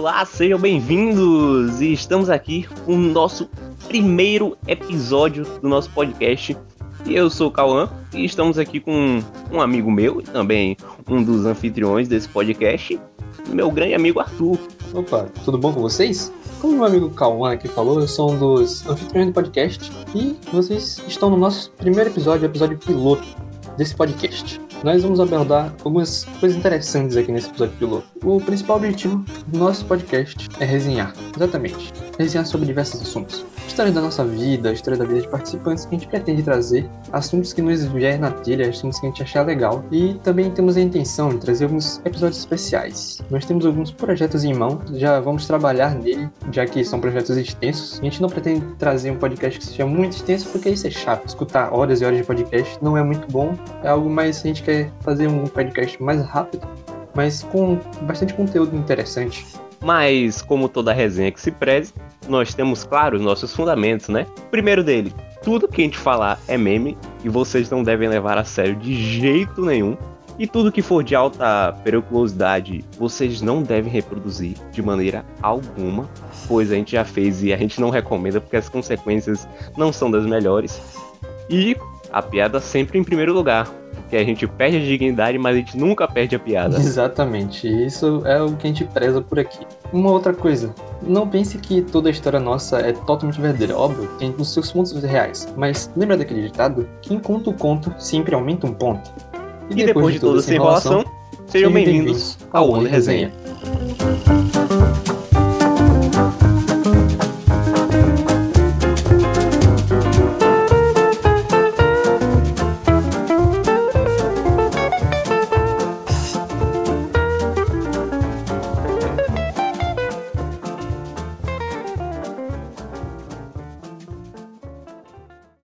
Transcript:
Olá, sejam bem-vindos! E estamos aqui com o nosso primeiro episódio do nosso podcast. Eu sou o Cauã e estamos aqui com um amigo meu e também um dos anfitriões desse podcast, meu grande amigo Arthur. Opa, tudo bom com vocês? Como meu amigo Cauã aqui falou, eu sou um dos anfitriões do podcast e vocês estão no nosso primeiro episódio, episódio piloto desse podcast nós vamos abordar algumas coisas interessantes aqui nesse episódio piloto. O principal objetivo do nosso podcast é resenhar, exatamente, resenhar sobre diversos assuntos história da nossa vida, história da vida de participantes que a gente pretende trazer, assuntos que nos vier na telha, assuntos que a gente achar legal. E também temos a intenção de trazer alguns episódios especiais. Nós temos alguns projetos em mão, já vamos trabalhar nele, já que são projetos extensos. A gente não pretende trazer um podcast que seja muito extenso, porque isso é chato. Escutar horas e horas de podcast não é muito bom. É algo mais a gente quer fazer um podcast mais rápido, mas com bastante conteúdo interessante. Mas, como toda resenha que se preze, nós temos, claro, os nossos fundamentos, né? primeiro dele, tudo que a gente falar é meme e vocês não devem levar a sério de jeito nenhum. E tudo que for de alta periculosidade, vocês não devem reproduzir de maneira alguma, pois a gente já fez e a gente não recomenda porque as consequências não são das melhores. E a piada sempre em primeiro lugar que a gente perde a dignidade, mas a gente nunca perde a piada. Exatamente, isso é o que a gente preza por aqui. Uma outra coisa, não pense que toda a história nossa é totalmente verdadeira. Óbvio, tem os seus pontos reais, mas lembra daquele ditado? Quem conta o conto sempre aumenta um ponto. E, e depois, depois, de toda essa enrolação, enrolação sejam bem-vindos ao Resenha. Resenha.